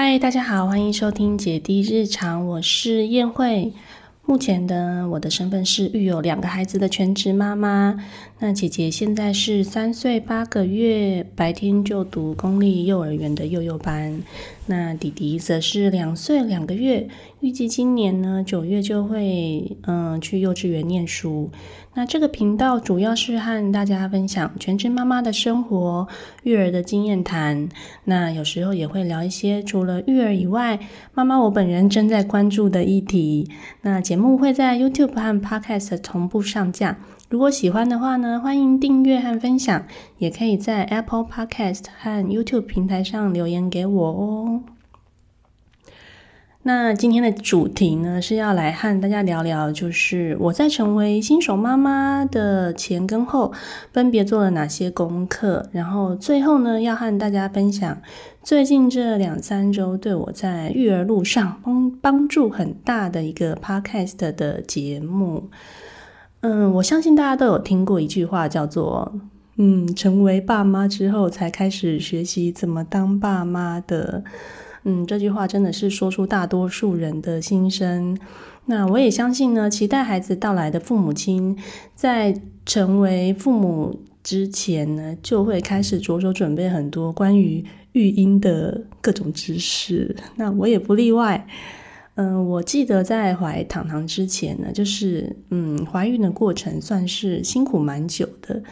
嗨，大家好，欢迎收听姐弟日常，我是燕慧。目前的我的身份是育有两个孩子的全职妈妈。那姐姐现在是三岁八个月，白天就读公立幼儿园的幼幼班。那弟弟则是两岁两个月，预计今年呢九月就会嗯去幼稚园念书。那这个频道主要是和大家分享全职妈妈的生活、育儿的经验谈。那有时候也会聊一些除了育儿以外，妈妈我本人正在关注的议题。那节目会在 YouTube 和 Podcast 同步上架。如果喜欢的话呢，欢迎订阅和分享，也可以在 Apple Podcast 和 YouTube 平台上留言给我哦。那今天的主题呢，是要来和大家聊聊，就是我在成为新手妈妈的前跟后，分别做了哪些功课，然后最后呢，要和大家分享最近这两三周对我在育儿路上帮帮助很大的一个 Podcast 的节目。嗯，我相信大家都有听过一句话，叫做“嗯，成为爸妈之后才开始学习怎么当爸妈的”。嗯，这句话真的是说出大多数人的心声。那我也相信呢，期待孩子到来的父母亲，在成为父母之前呢，就会开始着手准备很多关于育婴的各种知识。那我也不例外。嗯，我记得在怀糖糖之前呢，就是嗯，怀孕的过程算是辛苦蛮久的，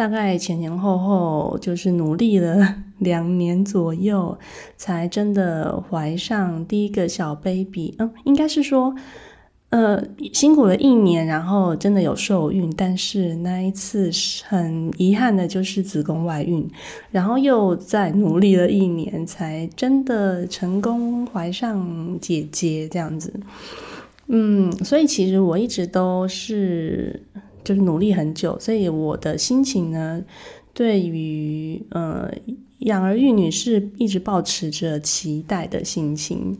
大概前前后后就是努力了 两年左右，才真的怀上第一个小 baby。嗯，应该是说。呃，辛苦了一年，然后真的有受孕，但是那一次很遗憾的就是子宫外孕，然后又再努力了一年，才真的成功怀上姐姐这样子。嗯，所以其实我一直都是就是努力很久，所以我的心情呢，对于呃养儿育女是一直保持着期待的心情。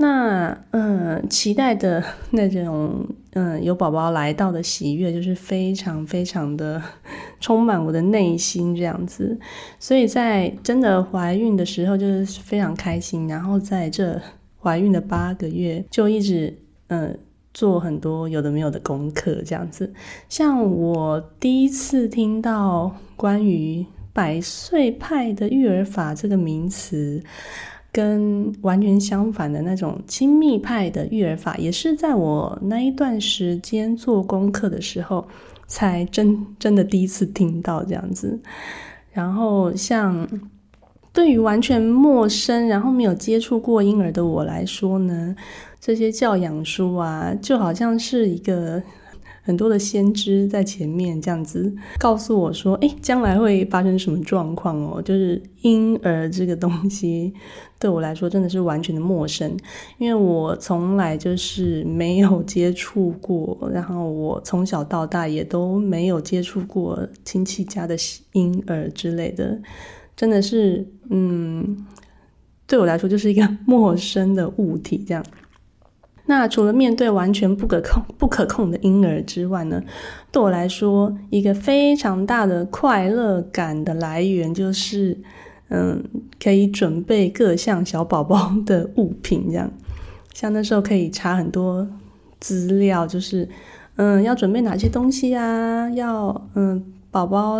那嗯，期待的 那种嗯，有宝宝来到的喜悦，就是非常非常的 充满我的内心这样子。所以在真的怀孕的时候，就是非常开心。然后在这怀孕的八个月，就一直嗯做很多有的没有的功课这样子。像我第一次听到关于“百岁派”的育儿法这个名词。跟完全相反的那种亲密派的育儿法，也是在我那一段时间做功课的时候，才真真的第一次听到这样子。然后，像对于完全陌生，然后没有接触过婴儿的我来说呢，这些教养书啊，就好像是一个。很多的先知在前面这样子告诉我说：“哎，将来会发生什么状况哦？就是婴儿这个东西对我来说真的是完全的陌生，因为我从来就是没有接触过，然后我从小到大也都没有接触过亲戚家的婴儿之类的，真的是嗯，对我来说就是一个陌生的物体这样。”那除了面对完全不可控、不可控的婴儿之外呢，对我来说，一个非常大的快乐感的来源就是，嗯，可以准备各项小宝宝的物品，这样，像那时候可以查很多资料，就是，嗯，要准备哪些东西啊？要，嗯，宝宝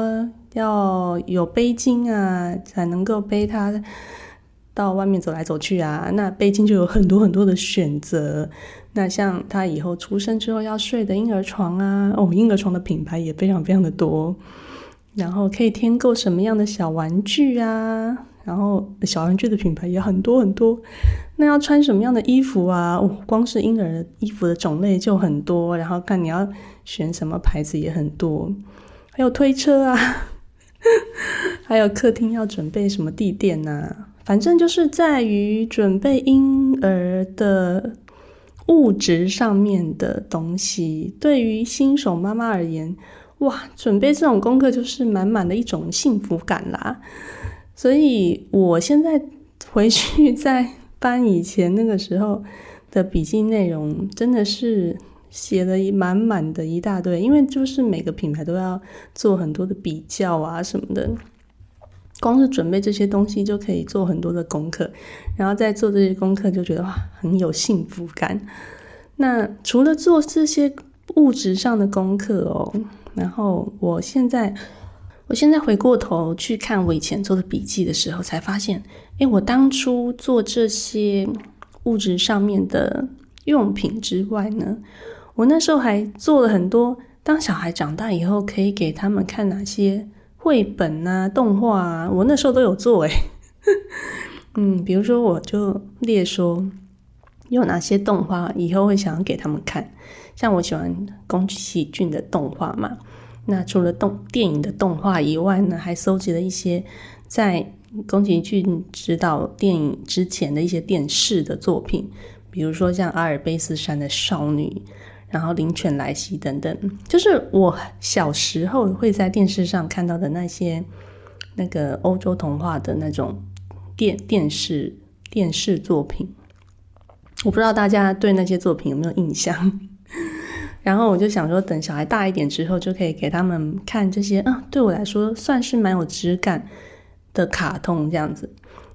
要有背巾啊，才能够背他。到外面走来走去啊，那背巾就有很多很多的选择。那像他以后出生之后要睡的婴儿床啊，哦，婴儿床的品牌也非常非常的多。然后可以添购什么样的小玩具啊？然后小玩具的品牌也很多很多。那要穿什么样的衣服啊？光是婴儿衣服的种类就很多。然后看你要选什么牌子也很多。还有推车啊，还有客厅要准备什么地垫呐？反正就是在于准备婴儿的物质上面的东西，对于新手妈妈而言，哇，准备这种功课就是满满的一种幸福感啦。所以我现在回去再翻以前那个时候的笔记内容，真的是写了一满满的一大堆，因为就是每个品牌都要做很多的比较啊什么的。光是准备这些东西就可以做很多的功课，然后再做这些功课就觉得哇很有幸福感。那除了做这些物质上的功课哦，然后我现在我现在回过头去看我以前做的笔记的时候，才发现，诶，我当初做这些物质上面的用品之外呢，我那时候还做了很多，当小孩长大以后可以给他们看哪些绘本啊、动画啊，我那时候都有做诶。嗯，比如说我就列说。有哪些动画以后会想要给他们看？像我喜欢宫崎骏的动画嘛。那除了动电影的动画以外呢，还搜集了一些在宫崎骏指导电影之前的一些电视的作品，比如说像阿尔卑斯山的少女，然后灵犬莱西等等，就是我小时候会在电视上看到的那些那个欧洲童话的那种电电视电视作品。我不知道大家对那些作品有没有印象，然后我就想说，等小孩大一点之后，就可以给他们看这些，嗯，对我来说算是蛮有质感的卡通这样子。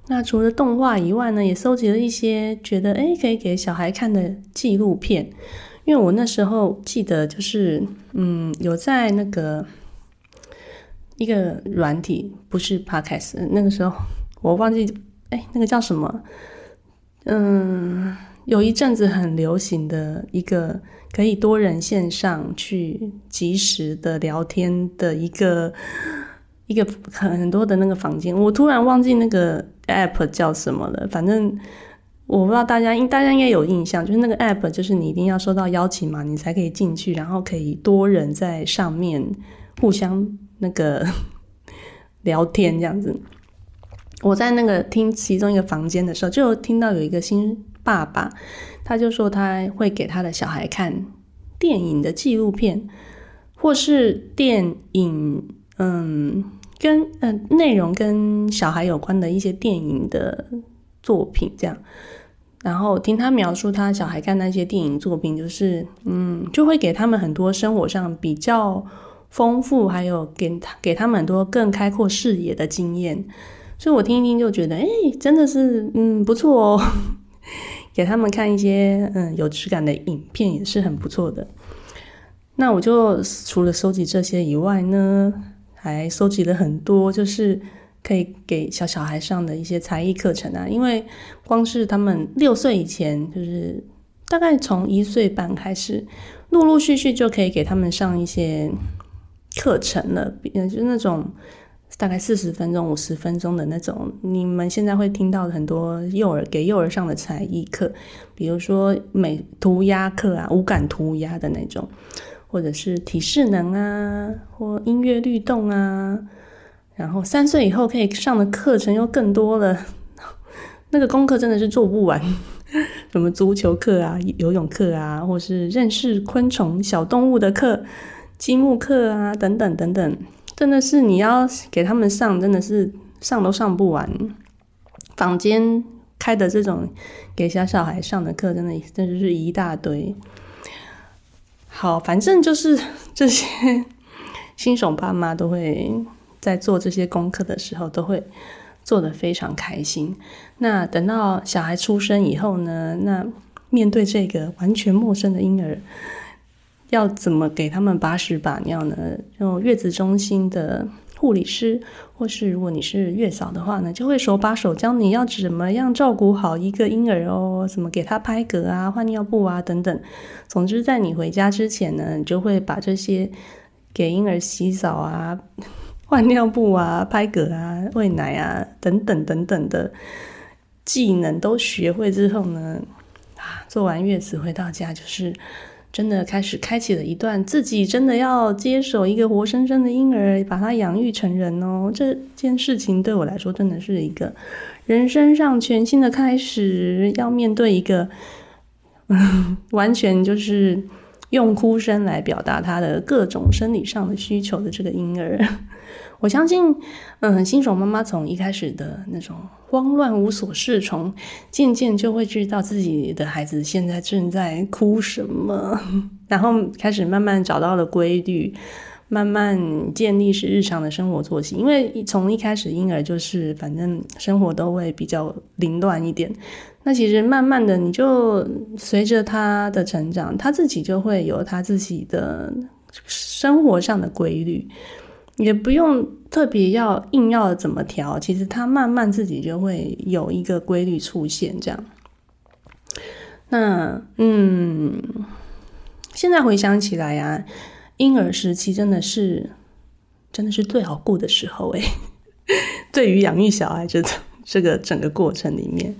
那除了动画以外呢，也搜集了一些觉得诶可以给小孩看的纪录片，因为我那时候记得就是，嗯，有在那个一个软体，不是 Podcast，那个时候我忘记，哎，那个叫什么？嗯。有一阵子很流行的一个可以多人线上去及时的聊天的一个一个很很多的那个房间，我突然忘记那个 app 叫什么了。反正我不知道大家应大家应该有印象，就是那个 app 就是你一定要收到邀请嘛，你才可以进去，然后可以多人在上面互相那个 聊天这样子。我在那个听其中一个房间的时候，就听到有一个新。爸爸，他就说他会给他的小孩看电影的纪录片，或是电影，嗯，跟嗯内容跟小孩有关的一些电影的作品，这样。然后听他描述他小孩看那些电影作品，就是嗯，就会给他们很多生活上比较丰富，还有给他给他们很多更开阔视野的经验。所以我听一听就觉得，哎，真的是嗯不错哦。给他们看一些嗯有质感的影片也是很不错的。那我就除了收集这些以外呢，还收集了很多，就是可以给小小孩上的一些才艺课程啊。因为光是他们六岁以前，就是大概从一岁半开始，陆陆续续就可以给他们上一些课程了，嗯，就那种。大概四十分钟、五十分钟的那种，你们现在会听到很多幼儿给幼儿上的才艺课，比如说美涂鸦课啊、无感涂鸦的那种，或者是体适能啊，或音乐律动啊。然后三岁以后可以上的课程又更多了，那个功课真的是做不完，什么足球课啊、游泳课啊，或是认识昆虫、小动物的课、积木课啊，等等等等。真的是你要给他们上，真的是上都上不完。坊间开的这种给小小孩上的课，真的真的是一大堆。好，反正就是这些新手爸妈都会在做这些功课的时候，都会做的非常开心。那等到小孩出生以后呢？那面对这个完全陌生的婴儿。要怎么给他们把屎把尿呢？用月子中心的护理师，或是如果你是月嫂的话呢，就会手把手教你要怎么样照顾好一个婴儿哦，怎么给他拍嗝啊、换尿布啊等等。总之，在你回家之前呢，你就会把这些给婴儿洗澡啊、换尿布啊、拍嗝啊、喂奶啊等等等等的技能都学会之后呢，啊，做完月子回到家就是。真的开始开启了一段自己真的要接手一个活生生的婴儿，把他养育成人哦。这件事情对我来说真的是一个人生上全新的开始，要面对一个 完全就是用哭声来表达他的各种生理上的需求的这个婴儿。我相信，嗯，新手妈妈从一开始的那种慌乱无所适从，渐渐就会知道自己的孩子现在正在哭什么，然后开始慢慢找到了规律，慢慢建立是日常的生活作息。因为从一开始婴儿就是反正生活都会比较凌乱一点，那其实慢慢的你就随着他的成长，他自己就会有他自己的生活上的规律。也不用特别要硬要怎么调，其实他慢慢自己就会有一个规律出现。这样，那嗯，现在回想起来呀，婴儿时期真的是真的是最好过的时候诶。对于养育小孩这这个整个过程里面，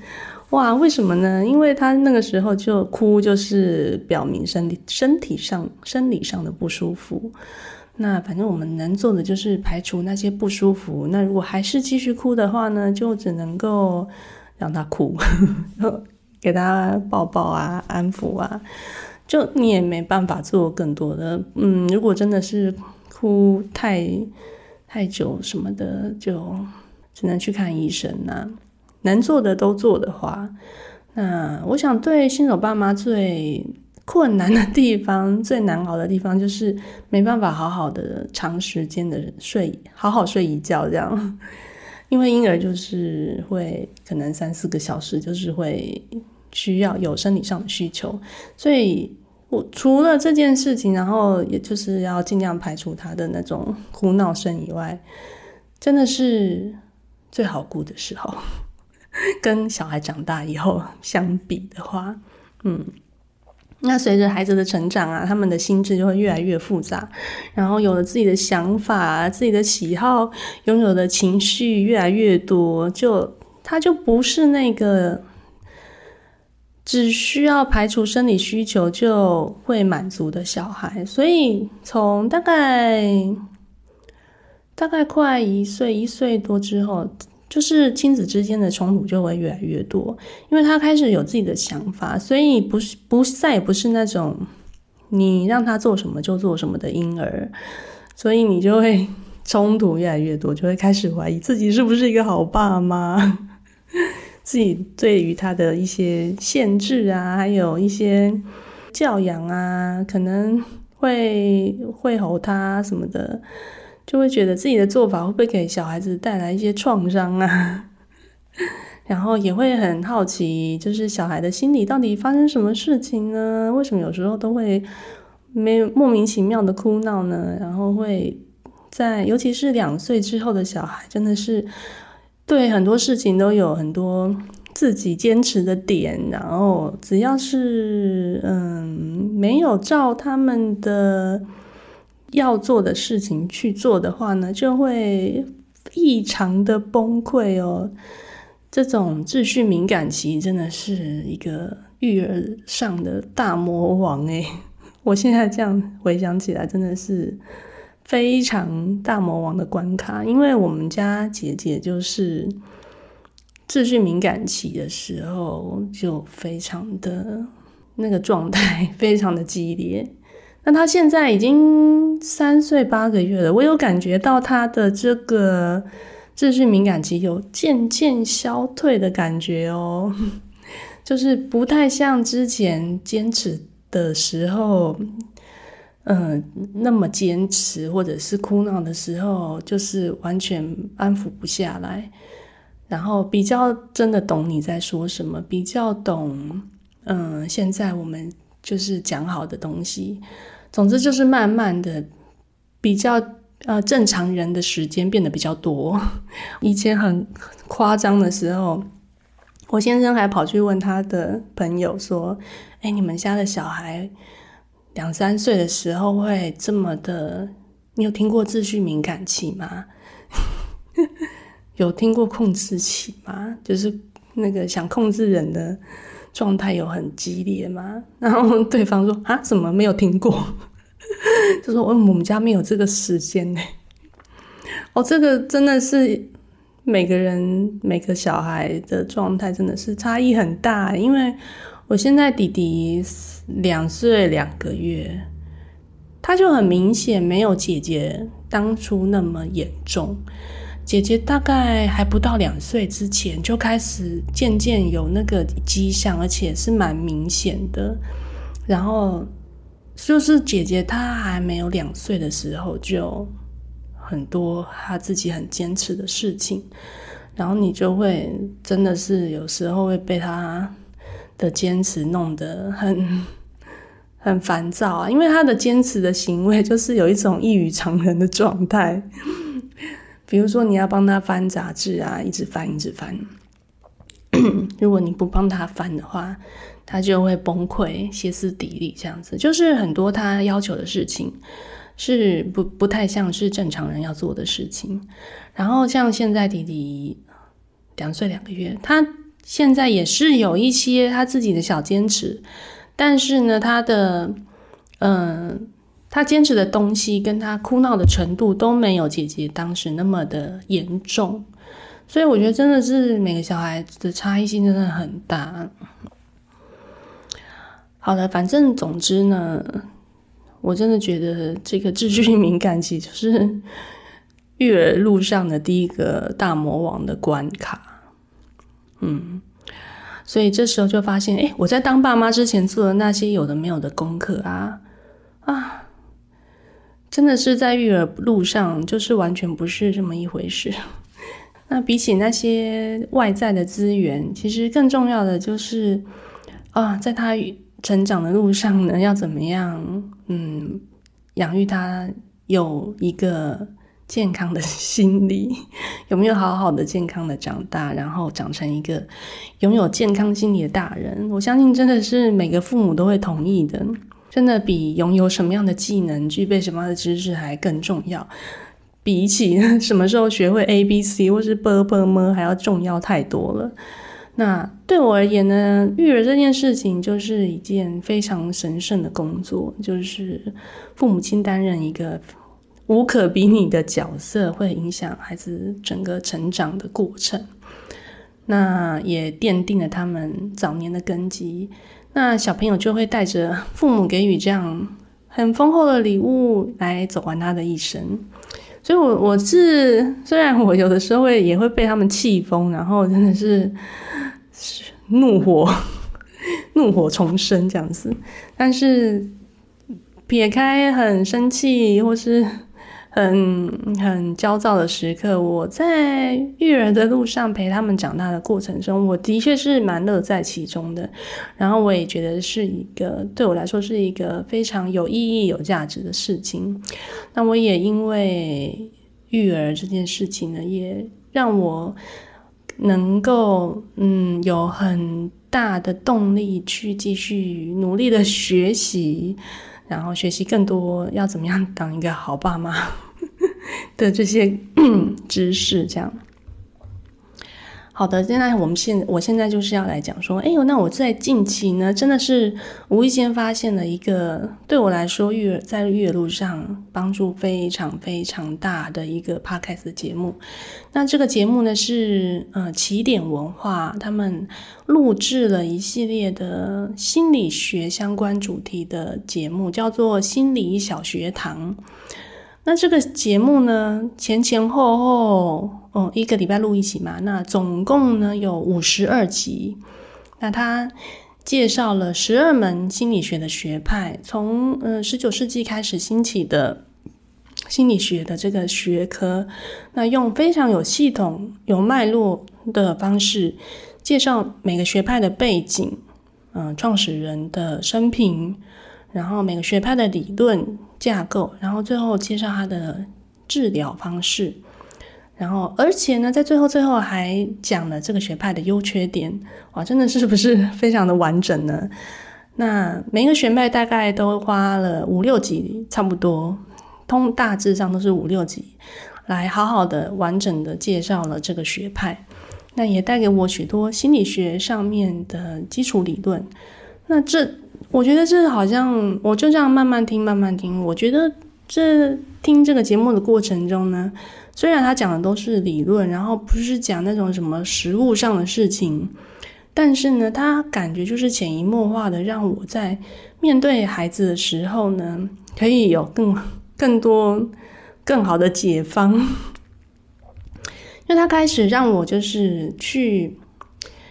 哇，为什么呢？因为他那个时候就哭，就是表明身体身体上生理上的不舒服。那反正我们能做的就是排除那些不舒服。那如果还是继续哭的话呢，就只能够让他哭，给他抱抱啊，安抚啊。就你也没办法做更多的。嗯，如果真的是哭太太久什么的，就只能去看医生呐。能做的都做的话，那我想对新手爸妈最。困难的地方，最难熬的地方就是没办法好好的长时间的睡，好好睡一觉这样。因为婴儿就是会可能三四个小时，就是会需要有生理上的需求，所以我除了这件事情，然后也就是要尽量排除他的那种哭闹声以外，真的是最好顾的时候。跟小孩长大以后相比的话，嗯。那随着孩子的成长啊，他们的心智就会越来越复杂，然后有了自己的想法、自己的喜好，拥有的情绪越来越多，就他就不是那个只需要排除生理需求就会满足的小孩。所以从大概大概快一岁、一岁多之后。就是亲子之间的冲突就会越来越多，因为他开始有自己的想法，所以不是不再也不是那种你让他做什么就做什么的婴儿，所以你就会 冲突越来越多，就会开始怀疑自己是不是一个好爸妈，自己对于他的一些限制啊，还有一些教养啊，可能会会吼他什么的。就会觉得自己的做法会不会给小孩子带来一些创伤啊？然后也会很好奇，就是小孩的心里到底发生什么事情呢？为什么有时候都会没有莫名其妙的哭闹呢？然后会在尤其是两岁之后的小孩，真的是对很多事情都有很多自己坚持的点，然后只要是嗯没有照他们的。要做的事情去做的话呢，就会异常的崩溃哦。这种秩序敏感期真的是一个育儿上的大魔王诶，我现在这样回想起来，真的是非常大魔王的关卡。因为我们家姐姐就是秩序敏感期的时候，就非常的那个状态，非常的激烈。那他现在已经三岁八个月了，我有感觉到他的这个秩序敏感期有渐渐消退的感觉哦，就是不太像之前坚持的时候，嗯，那么坚持，或者是哭闹的时候，就是完全安抚不下来，然后比较真的懂你在说什么，比较懂，嗯，现在我们就是讲好的东西。总之就是慢慢的，比较呃正常人的时间变得比较多。以前很夸张的时候，我先生还跑去问他的朋友说：“哎，你们家的小孩两三岁的时候会这么的？你有听过秩序敏感期吗？有听过控制期吗？就是那个想控制人的。”状态有很激烈吗？然后对方说啊，怎么没有听过？就说我们家没有这个时间呢。哦，这个真的是每个人每个小孩的状态真的是差异很大。因为我现在弟弟两岁两个月，他就很明显没有姐姐当初那么严重。姐姐大概还不到两岁之前就开始渐渐有那个迹象，而且是蛮明显的。然后就是姐姐她还没有两岁的时候，就很多她自己很坚持的事情，然后你就会真的是有时候会被她的坚持弄得很很烦躁啊，因为她的坚持的行为就是有一种异于常人的状态，比如说你要帮他翻杂志啊，一直翻一直翻，如果你不帮他翻的话。他就会崩溃、歇斯底里，这样子就是很多他要求的事情是不不太像是正常人要做的事情。然后像现在弟弟两岁两个月，他现在也是有一些他自己的小坚持，但是呢，他的嗯，他坚持的东西跟他哭闹的程度都没有姐姐当时那么的严重，所以我觉得真的是每个小孩子的差异性真的很大。好了，反正总之呢，我真的觉得这个秩序敏感期就是育儿路上的第一个大魔王的关卡。嗯，所以这时候就发现，哎，我在当爸妈之前做的那些有的没有的功课啊啊，真的是在育儿路上就是完全不是这么一回事。那比起那些外在的资源，其实更重要的就是啊，在他。成长的路上呢，要怎么样？嗯，养育他有一个健康的心理，有没有好好的健康的长大，然后长成一个拥有健康心理的大人？我相信真的是每个父母都会同意的，真的比拥有什么样的技能、具备什么样的知识还更重要，比起 什么时候学会 A B C 或是 B B M 还要重要太多了。那对我而言呢，育儿这件事情就是一件非常神圣的工作，就是父母亲担任一个无可比拟的角色，会影响孩子整个成长的过程。那也奠定了他们早年的根基。那小朋友就会带着父母给予这样很丰厚的礼物来走完他的一生。所以，我我是虽然我有的时候会也会被他们气疯，然后真的是。怒火，怒火重生这样子，但是撇开很生气或是很很焦躁的时刻，我在育儿的路上陪他们长大的过程中，我的确是蛮乐在其中的。然后我也觉得是一个对我来说是一个非常有意义、有价值的事情。那我也因为育儿这件事情呢，也让我。能够嗯有很大的动力去继续努力的学习，然后学习更多要怎么样当一个好爸妈 的这些 知识，这样。好的，现在我们现我现在就是要来讲说，哎呦，那我在近期呢，真的是无意间发现了一个对我来说育在育儿路上帮助非常非常大的一个 podcast 节目。那这个节目呢是呃起点文化他们录制了一系列的心理学相关主题的节目，叫做心理小学堂。那这个节目呢，前前后后，哦，一个礼拜录一集嘛。那总共呢有五十二集。那他介绍了十二门心理学的学派，从呃十九世纪开始兴起的心理学的这个学科。那用非常有系统、有脉络的方式介绍每个学派的背景，嗯，创始人的生平。然后每个学派的理论架构，然后最后介绍他的治疗方式，然后而且呢，在最后最后还讲了这个学派的优缺点，哇，真的是不是非常的完整呢？那每个学派大概都花了五六集，差不多，通大致上都是五六集，来好好的完整的介绍了这个学派，那也带给我许多心理学上面的基础理论，那这。我觉得这好像我就这样慢慢听，慢慢听。我觉得这听这个节目的过程中呢，虽然他讲的都是理论，然后不是讲那种什么实物上的事情，但是呢，他感觉就是潜移默化的让我在面对孩子的时候呢，可以有更更多更好的解方。因为他开始让我就是去。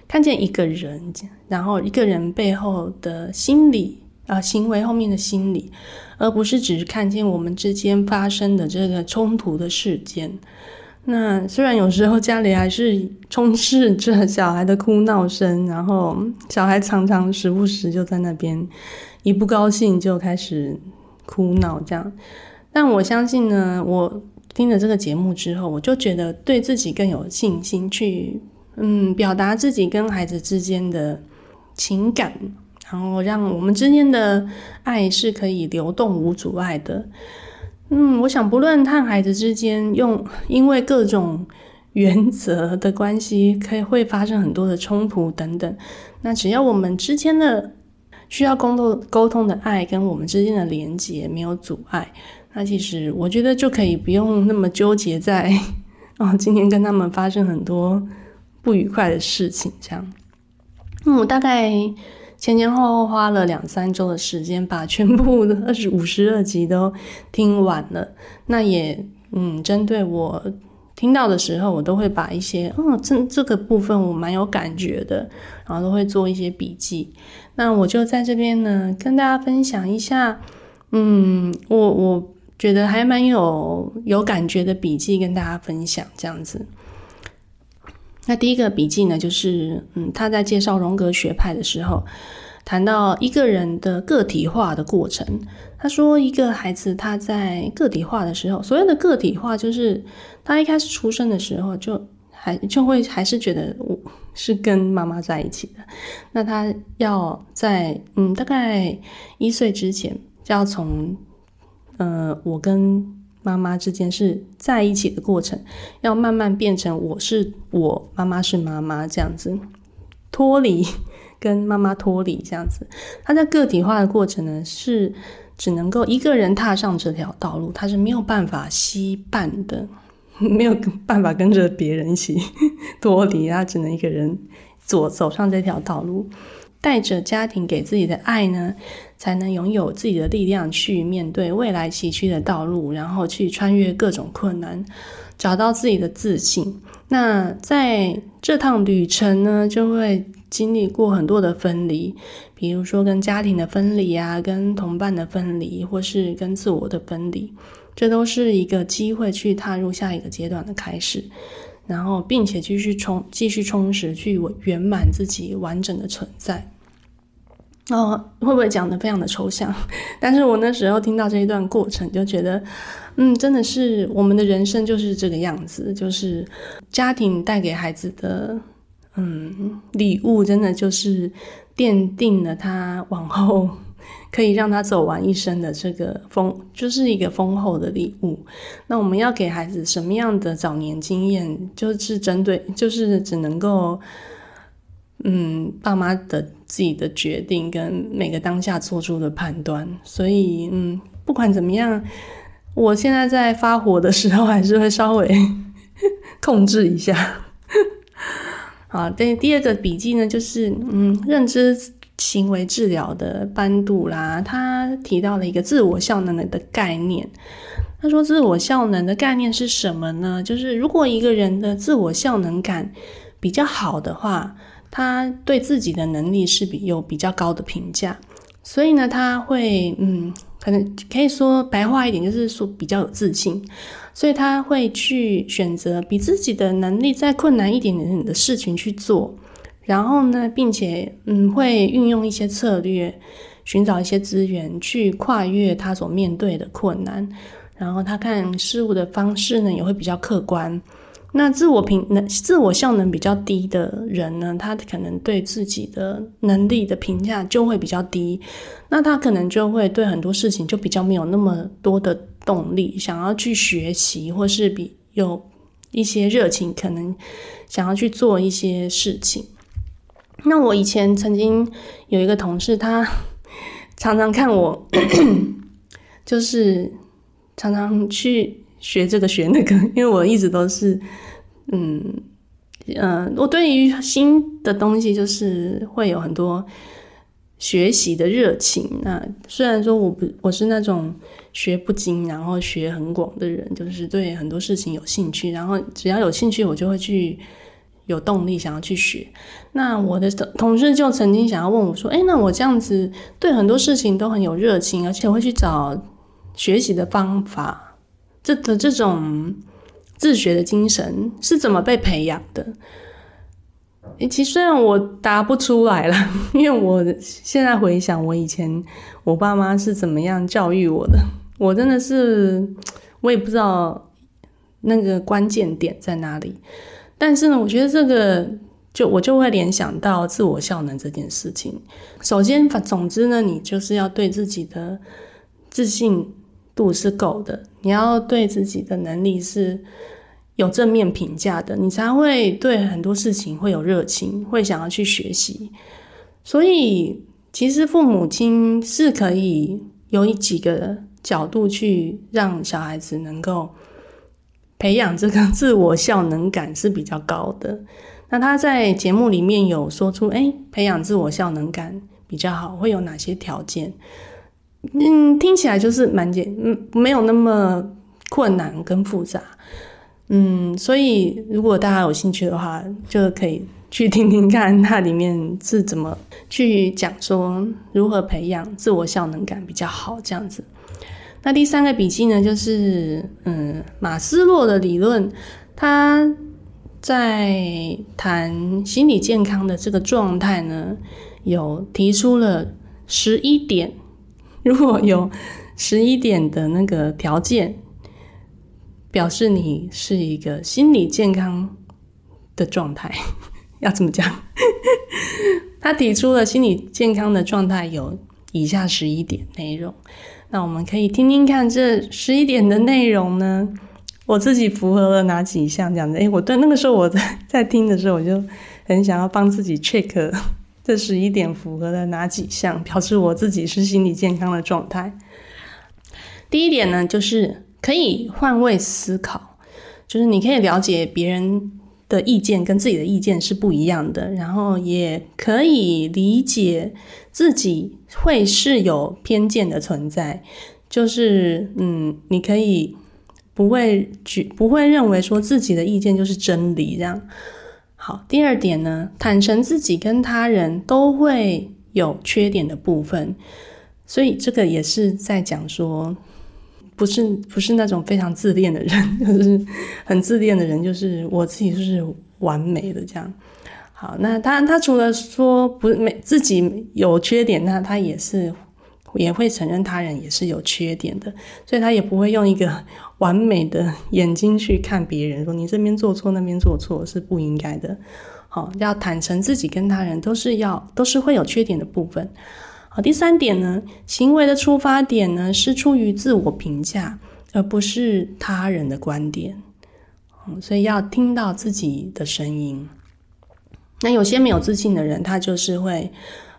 看见一个人，然后一个人背后的心理啊行为后面的心理，而不是只是看见我们之间发生的这个冲突的事件。那虽然有时候家里还是充斥着小孩的哭闹声，然后小孩常常时不时就在那边一不高兴就开始哭闹这样，但我相信呢，我听了这个节目之后，我就觉得对自己更有信心，去嗯表达自己跟孩子之间的情感，然后让我们之间的爱是可以流动无阻碍的。嗯，我想不论和孩子之间用因为各种原则的关系，可以会发生很多的冲突等等。那只要我们之间的需要沟通沟通的爱跟我们之间的连接没有阻碍，那其实我觉得就可以不用那么纠结在哦，今天跟他们发生很多不愉快的事情这样。嗯，我大概。前前后后花了两三周的时间，把全部的二十五十二集都听完了。那也嗯，针对我听到的时候，我都会把一些嗯这这个部分我蛮有感觉的，然后都会做一些笔记。那我就在这边呢，跟大家分享一下，嗯，我我觉得还蛮有有感觉的笔记跟大家分享这样子。那第一个笔记呢，就是嗯，他在介绍荣格学派的时候，谈到一个人的个体化的过程。他说，一个孩子他在个体化的时候，所谓的个体化，就是他一开始出生的时候就还就会还是觉得我是跟妈妈在一起的。那他要在嗯大概一岁之前，就要从呃我跟。妈妈之间是在一起的过程，要慢慢变成我是我，妈妈是妈妈这样子，脱离 跟妈妈脱离这样子。他在个体化的过程呢，是只能够一个人踏上这条道路，他是没有办法吸伴的，没有办法跟着别人一起 脱离，他只能一个人走走上这条道路。带着家庭给自己的爱呢，才能拥有自己的力量去面对未来崎岖的道路，然后去穿越各种困难，找到自己的自信。那在这趟旅程呢，就会经历过很多的分离，比如说跟家庭的分离啊，跟同伴的分离，或是跟自我的分离，这都是一个机会去踏入下一个阶段的开始。然后，并且继续充继续充实，去圆满自己完整的存在。哦，会不会讲的非常的抽象？但是我那时候听到这一段过程，就觉得，嗯，真的是我们的人生就是这个样子，就是家庭带给孩子的，嗯，礼物，真的就是奠定了他往后。可以让他走完一生的这个丰，就是一个丰厚的礼物。那我们要给孩子什么样的早年经验？就是针对，就是只能够，嗯，爸妈的自己的决定跟每个当下做出的判断。所以，嗯，不管怎么样，我现在在发火的时候，还是会稍微 控制一下。好，第第二个笔记呢，就是嗯，认知。行为治疗的班杜拉，他提到了一个自我效能的概念。他说，自我效能的概念是什么呢？就是如果一个人的自我效能感比较好的话，他对自己的能力是比有比较高的评价，所以呢，他会嗯，可能可以说白话一点，就是说比较有自信，所以他会去选择比自己的能力再困难一点点的事情去做。然后呢，并且嗯，会运用一些策略，寻找一些资源去跨越他所面对的困难。然后他看事物的方式呢，也会比较客观。那自我评能、自我效能比较低的人呢，他可能对自己的能力的评价就会比较低。那他可能就会对很多事情就比较没有那么多的动力，想要去学习，或是比有一些热情，可能想要去做一些事情。那我以前曾经有一个同事，他常常看我，就是常常去学这个学那个，因为我一直都是，嗯嗯，我对于新的东西就是会有很多学习的热情。那虽然说我不我是那种学不精，然后学很广的人，就是对很多事情有兴趣，然后只要有兴趣，我就会去。有动力想要去学。那我的同事就曾经想要问我说：“哎，那我这样子对很多事情都很有热情，而且会去找学习的方法，这的这种自学的精神是怎么被培养的？”诶，其实虽然我答不出来了，因为我现在回想我以前我爸妈是怎么样教育我的，我真的是我也不知道那个关键点在哪里。但是呢，我觉得这个就我就会联想到自我效能这件事情。首先，反总之呢，你就是要对自己的自信度是够的，你要对自己的能力是。有正面评价的，你才会对很多事情会有热情，会想要去学习。所以，其实父母亲是可以有几个角度去让小孩子能够培养这个自我效能感是比较高的。那他在节目里面有说出，哎，培养自我效能感比较好，会有哪些条件？嗯，听起来就是蛮简，嗯，没有那么困难跟复杂。嗯，所以如果大家有兴趣的话，就可以去听听看它里面是怎么去讲说如何培养自我效能感比较好这样子。那第三个笔记呢，就是嗯，马斯洛的理论，他在谈心理健康的这个状态呢，有提出了十一点，如果有十一点的那个条件。表示你是一个心理健康的状态，要怎么讲？他提出了心理健康的状态有以下十一点内容，那我们可以听听看这十一点的内容呢？我自己符合了哪几项？这样子，诶，我对那个时候我在在听的时候，我就很想要帮自己 check 这十一点符合了哪几项，表示我自己是心理健康的状态。第一点呢，就是。可以换位思考，就是你可以了解别人的意见跟自己的意见是不一样的，然后也可以理解自己会是有偏见的存在，就是嗯，你可以不会举不会认为说自己的意见就是真理这样。好，第二点呢，坦诚自己跟他人都会有缺点的部分，所以这个也是在讲说。不是不是那种非常自恋的人，就是很自恋的人，就是我自己就是完美的这样。好，那他他除了说不没自己有缺点，那他也是也会承认他人也是有缺点的，所以他也不会用一个完美的眼睛去看别人，说你这边做错那边做错是不应该的。好，要坦诚自己跟他人都是要都是会有缺点的部分。好，第三点呢，行为的出发点呢是出于自我评价，而不是他人的观点。嗯，所以要听到自己的声音。那有些没有自信的人，他就是会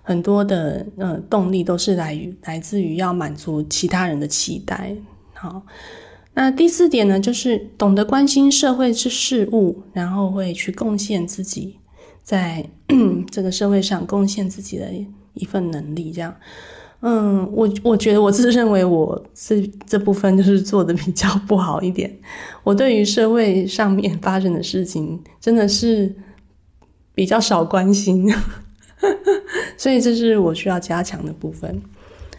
很多的呃动力都是来于来自于要满足其他人的期待。好，那第四点呢，就是懂得关心社会之事物，然后会去贡献自己在 这个社会上贡献自己的。一份能力，这样，嗯，我我觉得我自认为我这这部分就是做的比较不好一点。我对于社会上面发生的事情，真的是比较少关心，所以这是我需要加强的部分。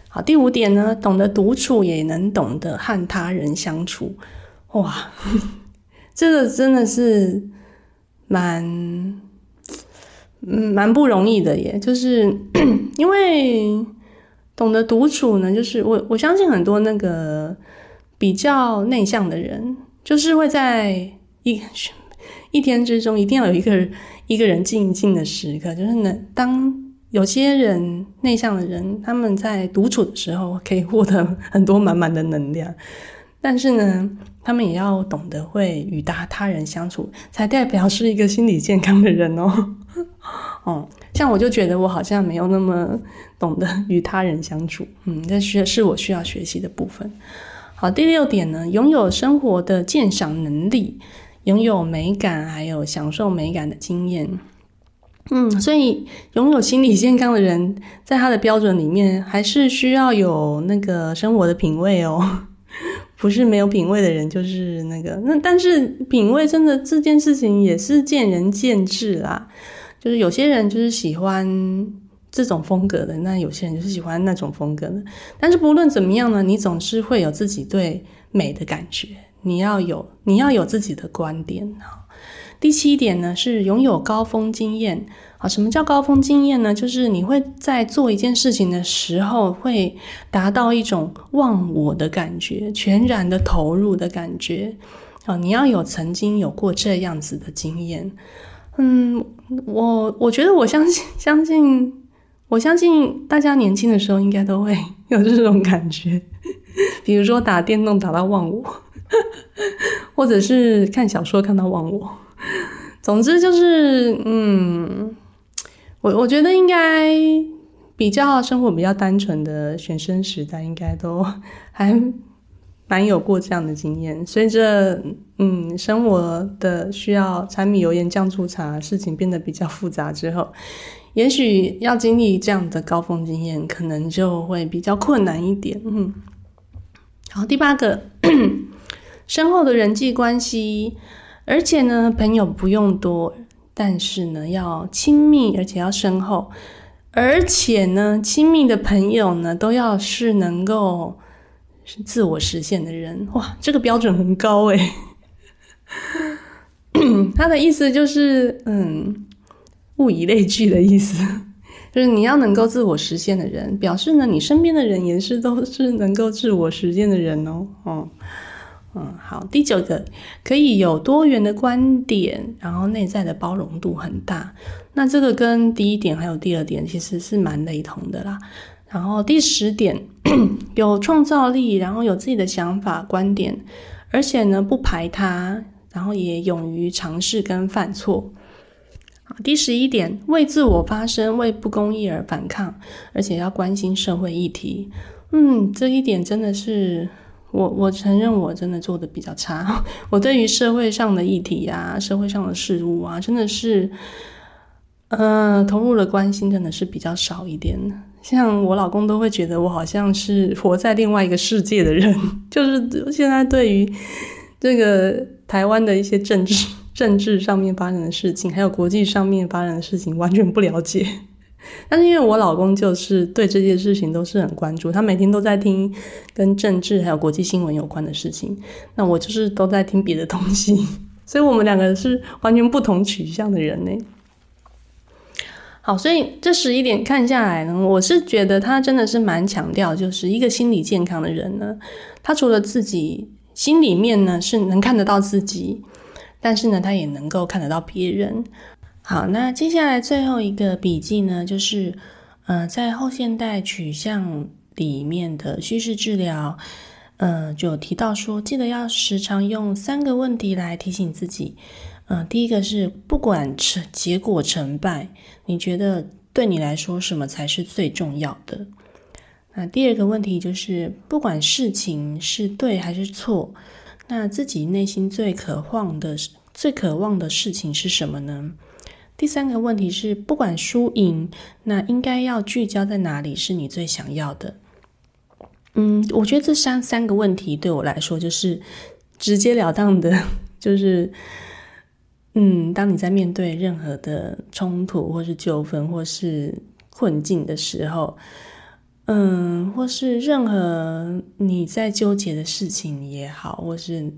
好，第五点呢，懂得独处，也能懂得和他人相处。哇，这个真的是蛮。蛮不容易的耶，就是 因为懂得独处呢，就是我我相信很多那个比较内向的人，就是会在一 一天之中一定要有一个一个人静一静的时刻，就是能当有些人内向的人，他们在独处的时候可以获得很多满满的能量，但是呢，他们也要懂得会与他他人相处，才代表是一个心理健康的人哦。哦，像我就觉得我好像没有那么懂得与他人相处，嗯，这需是我需要学习的部分。好，第六点呢，拥有生活的鉴赏能力，拥有美感还有享受美感的经验。嗯，所以拥有心理健康的人，在他的标准里面，还是需要有那个生活的品味哦。不是没有品味的人，就是那个那。但是品味真的这件事情也是见仁见智啦。就是有些人就是喜欢这种风格的，那有些人就是喜欢那种风格的。但是不论怎么样呢，你总是会有自己对美的感觉。你要有你要有自己的观点哈。第七点呢是拥有高峰经验。啊，什么叫高峰经验呢？就是你会在做一件事情的时候，会达到一种忘我的感觉，全然的投入的感觉。啊，你要有曾经有过这样子的经验。嗯，我我觉得我相信，相信我相信大家年轻的时候应该都会有这种感觉。比如说打电动打到忘我，或者是看小说看到忘我。总之就是，嗯。我我觉得应该比较生活比较单纯的学生时代，应该都还蛮有过这样的经验。随着嗯生活的需要，柴米油盐酱醋茶，事情变得比较复杂之后，也许要经历这样的高峰经验，可能就会比较困难一点。嗯，好，第八个，深厚的人际关系，而且呢，朋友不用多。但是呢，要亲密，而且要深厚，而且呢，亲密的朋友呢，都要是能够是自我实现的人。哇，这个标准很高诶。他的意思就是，嗯，物以类聚的意思，就是你要能够自我实现的人，表示呢，你身边的人也是都是能够自我实现的人哦，哦。嗯，嗯好，第九个可以有多元的观点，然后内在的包容度很大。那这个跟第一点还有第二点其实是蛮雷同的啦。然后第十点 有创造力，然后有自己的想法观点，而且呢不排他，然后也勇于尝试跟犯错。第十一点为自我发声，为不公义而反抗，而且要关心社会议题。嗯，这一点真的是。我我承认我真的做的比较差，我对于社会上的议题啊、社会上的事物啊，真的是，呃，投入的关心真的是比较少一点。像我老公都会觉得我好像是活在另外一个世界的人，就是现在对于这个台湾的一些政治、政治上面发生的事情，还有国际上面发生的事情，完全不了解。但是因为我老公就是对这件事情都是很关注，他每天都在听跟政治还有国际新闻有关的事情，那我就是都在听别的东西，所以我们两个是完全不同取向的人呢。好，所以这十一点看下来呢，我是觉得他真的是蛮强调，就是一个心理健康的人呢，他除了自己心里面呢是能看得到自己，但是呢，他也能够看得到别人。好，那接下来最后一个笔记呢，就是，呃，在后现代取向里面的叙事治疗，呃，就提到说，记得要时常用三个问题来提醒自己，嗯，第一个是不管成结果成败，你觉得对你来说什么才是最重要的？那第二个问题就是，不管事情是对还是错，那自己内心最渴望的、最渴望的事情是什么呢？第三个问题是，不管输赢，那应该要聚焦在哪里是你最想要的？嗯，我觉得这三三个问题对我来说就是直截了当的，就是嗯，当你在面对任何的冲突或是纠纷或是困境的时候，嗯，或是任何你在纠结的事情也好，或是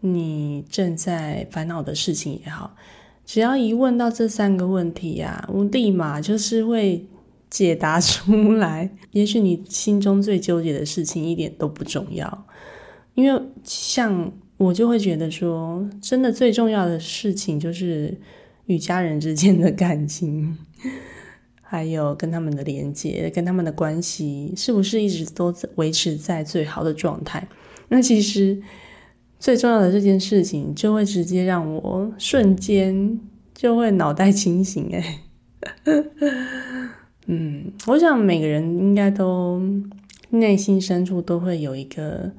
你正在烦恼的事情也好。只要一问到这三个问题呀，我立马就是会解答出来。也许你心中最纠结的事情一点都不重要，因为像我就会觉得说，真的最重要的事情就是与家人之间的感情，还有跟他们的连接，跟他们的关系是不是一直都维持在最好的状态？那其实。最重要的这件事情，就会直接让我瞬间就会脑袋清醒哎。嗯，我想每个人应该都内心深处都会有一个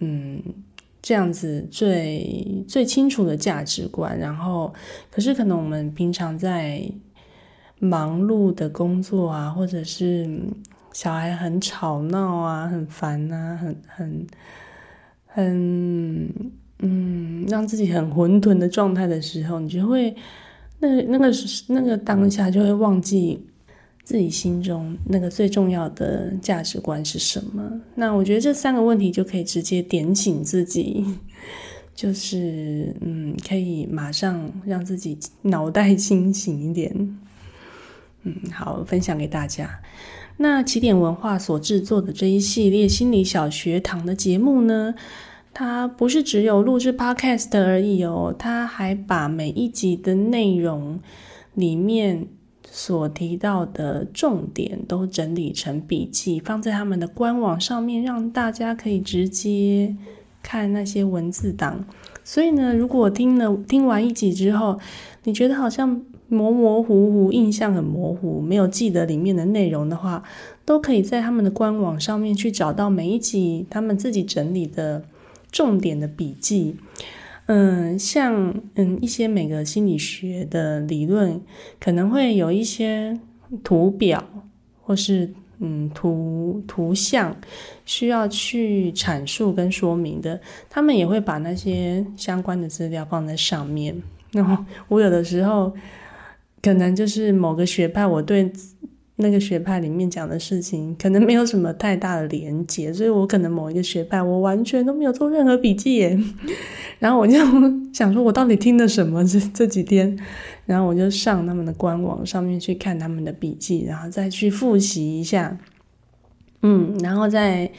嗯这样子最最清楚的价值观，然后可是可能我们平常在忙碌的工作啊，或者是小孩很吵闹啊，很烦啊，很很。很嗯让自己很混沌的状态的时候，你就会那那个那个当下就会忘记自己心中那个最重要的价值观是什么。那我觉得这三个问题就可以直接点醒自己。就是嗯，可以马上让自己脑袋清醒一点。嗯，好，分享给大家。那起点文化所制作的这一系列心理小学堂的节目呢，它不是只有录制 Podcast 而已哦，它还把每一集的内容里面所提到的重点都整理成笔记，放在他们的官网上面，让大家可以直接。看那些文字档，所以呢，如果听了听完一集之后，你觉得好像模模糊糊，印象很模糊，没有记得里面的内容的话，都可以在他们的官网上面去找到每一集他们自己整理的重点的笔记。嗯，像嗯一些每个心理学的理论，可能会有一些图表或是。嗯，图图像需要去阐述跟说明的，他们也会把那些相关的资料放在上面。然后我有的时候可能就是某个学派，我对那个学派里面讲的事情可能没有什么太大的连接，所以我可能某一个学派我完全都没有做任何笔记耶。然后我就想说，我到底听的什么这这几天？然后我就上他们的官网上面去看他们的笔记，然后再去复习一下，嗯，然后再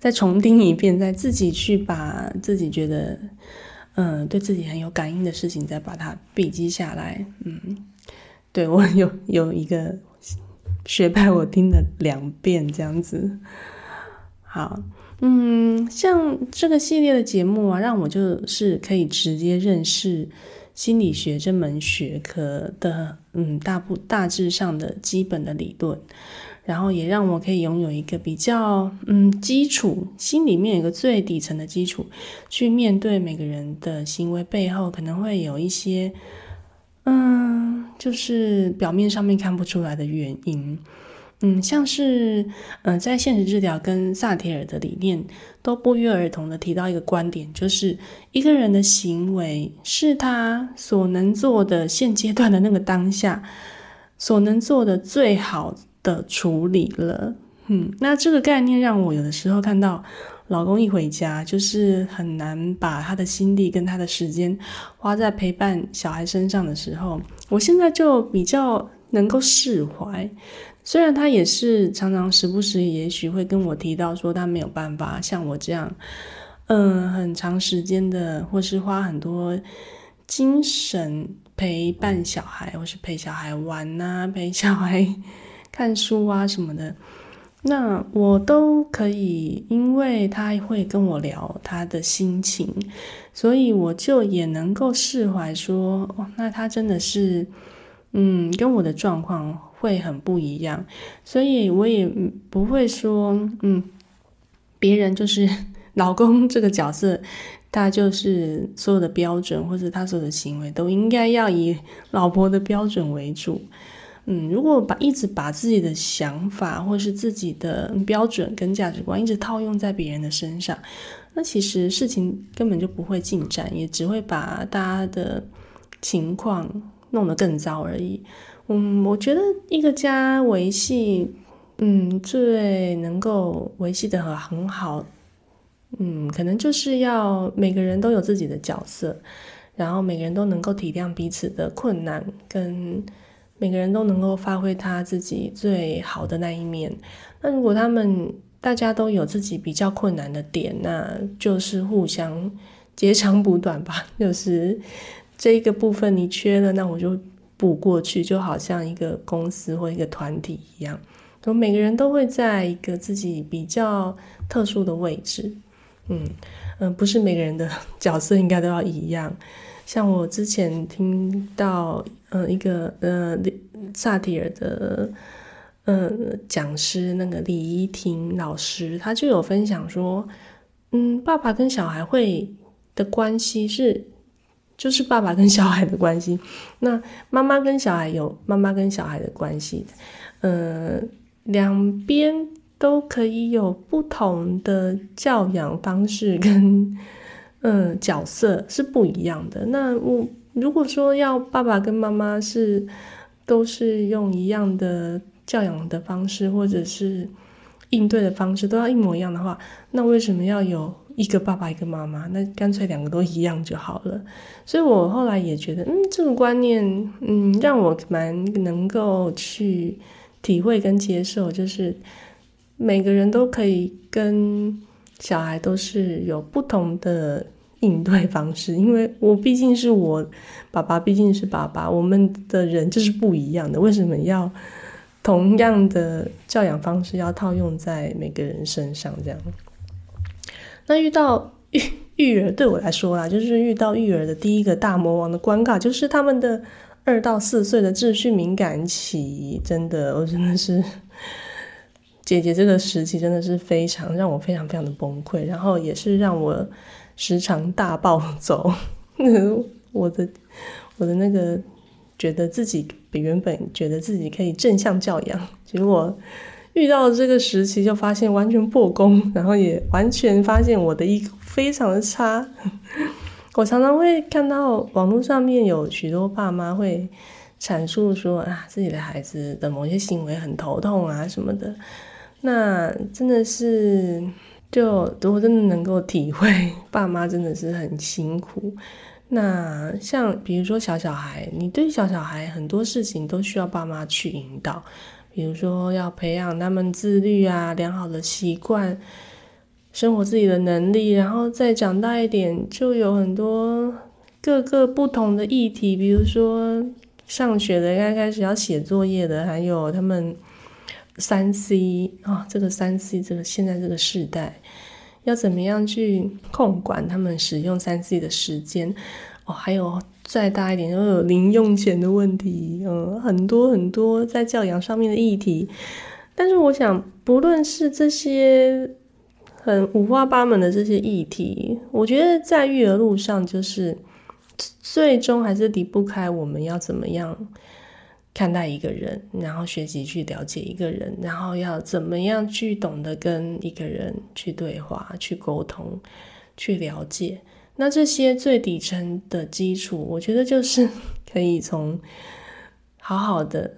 再重听一遍，再自己去把自己觉得嗯对自己很有感应的事情，再把它笔记下来。嗯，对我有有一个学派，我听了两遍这样子。好，嗯，像这个系列的节目啊，让我就是可以直接认识。心理学这门学科的，嗯，大部大致上的基本的理论，然后也让我可以拥有一个比较，嗯，基础，心里面有个最底层的基础，去面对每个人的行为背后可能会有一些，嗯，就是表面上面看不出来的原因。嗯，像是，嗯，在现实治疗跟萨提尔的理念都不约而同的提到一个观点，就是一个人的行为是他所能做的现阶段的那个当下所能做的最好的处理了。嗯，那这个概念让我有的时候看到老公一回家，就是很难把他的心力跟他的时间花在陪伴小孩身上的时候，我现在就比较能够释怀。虽然他也是常常时不时，也许会跟我提到说他没有办法像我这样，嗯，很长时间的，或是花很多精神陪伴小孩，或是陪小孩玩呐，陪小孩看书啊什么的，那我都可以，因为他会跟我聊他的心情，所以我就也能够释怀说，哦，那他真的是，嗯，跟我的状况。会很不一样，所以我也不会说，嗯，别人就是老公这个角色，他就是所有的标准，或者他所有的行为都应该要以老婆的标准为主。嗯，如果把一直把自己的想法或是自己的标准跟价值观一直套用在别人的身上，那其实事情根本就不会进展，也只会把大家的情况弄得更糟而已。嗯，我觉得一个家维系，嗯，最能够维系的很很好，嗯，可能就是要每个人都有自己的角色，然后每个人都能够体谅彼此的困难，跟每个人都能够发挥他自己最好的那一面。那如果他们大家都有自己比较困难的点，那就是互相截长补短吧。就是这一个部分你缺了，那我就。补过去就好像一个公司或一个团体一样，都每个人都会在一个自己比较特殊的位置。嗯嗯，不是每个人的 角色应该都要一样。像我之前听到，呃，一个呃萨提尔的呃讲师那个李怡婷老师，他就有分享说，嗯，爸爸跟小孩会的关系是。就是爸爸跟小孩的关系，那妈妈跟小孩有妈妈跟小孩的关系，呃，两边都可以有不同的教养方式跟嗯角色是不一样的。那我如果说要爸爸跟妈妈是都是用一样的教养的方式，或者是应对的方式都要一模一样的话，那为什么要有一个爸爸一个妈妈？那干脆两个都一样就好了。所以我后来也觉得，嗯，这个观念，嗯，让我蛮能够去体会跟接受，就是每个人都可以跟小孩都是有不同的应对方式，因为我毕竟是我爸爸，毕竟是爸爸，我们的人就是不一样的，为什么要？同样的教养方式要套用在每个人身上，这样。那遇到育育儿对我来说啦，就是遇到育儿的第一个大魔王的关卡，就是他们的二到四岁的秩序敏感期。真的，我真的是姐姐这个时期真的是非常让我非常非常的崩溃，然后也是让我时常大暴走。我的我的那个。觉得自己比原本觉得自己可以正向教养，结果遇到这个时期就发现完全破功，然后也完全发现我的一非常的差。我常常会看到网络上面有许多爸妈会阐述说啊，自己的孩子的某些行为很头痛啊什么的，那真的是就如果真的能够体会，爸妈真的是很辛苦。那像比如说小小孩，你对小小孩很多事情都需要爸妈去引导，比如说要培养他们自律啊、良好的习惯、生活自己的能力，然后再长大一点，就有很多各个不同的议题，比如说上学的该开始要写作业的，还有他们三 C 啊，这个三 C 这个现在这个时代。要怎么样去控管他们使用三 C 的时间？哦，还有再大一点，又有零用钱的问题，嗯，很多很多在教养上面的议题。但是我想，不论是这些很五花八门的这些议题，我觉得在育儿路上，就是最终还是离不开我们要怎么样。看待一个人，然后学习去了解一个人，然后要怎么样去懂得跟一个人去对话、去沟通、去了解。那这些最底层的基础，我觉得就是可以从 好好的，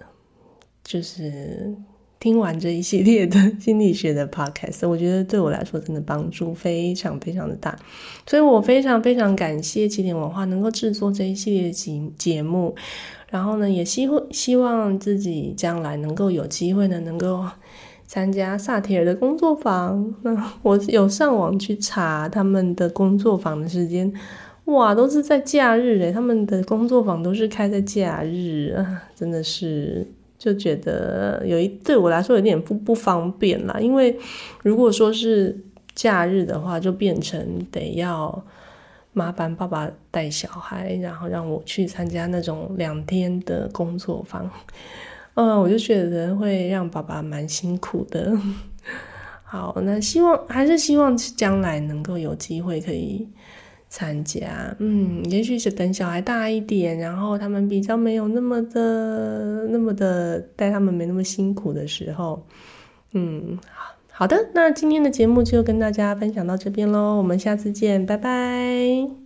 就是听完这一系列的心理学的 podcast，我觉得对我来说真的帮助非常非常的大。所以我非常非常感谢起点文化能够制作这一系列节节目。然后呢，也希希望自己将来能够有机会呢，能够参加萨提尔的工作坊。那我有上网去查他们的工作坊的时间，哇，都是在假日诶，他们的工作坊都是开在假日啊，真的是就觉得有一对我来说有点不不方便啦。因为如果说是假日的话，就变成得要。麻烦爸爸带小孩，然后让我去参加那种两天的工作坊，嗯，我就觉得会让爸爸蛮辛苦的。好，那希望还是希望将来能够有机会可以参加。嗯，也许是等小孩大一点，然后他们比较没有那么的、那么的带他们没那么辛苦的时候。嗯，好。好的，那今天的节目就跟大家分享到这边喽，我们下次见，拜拜。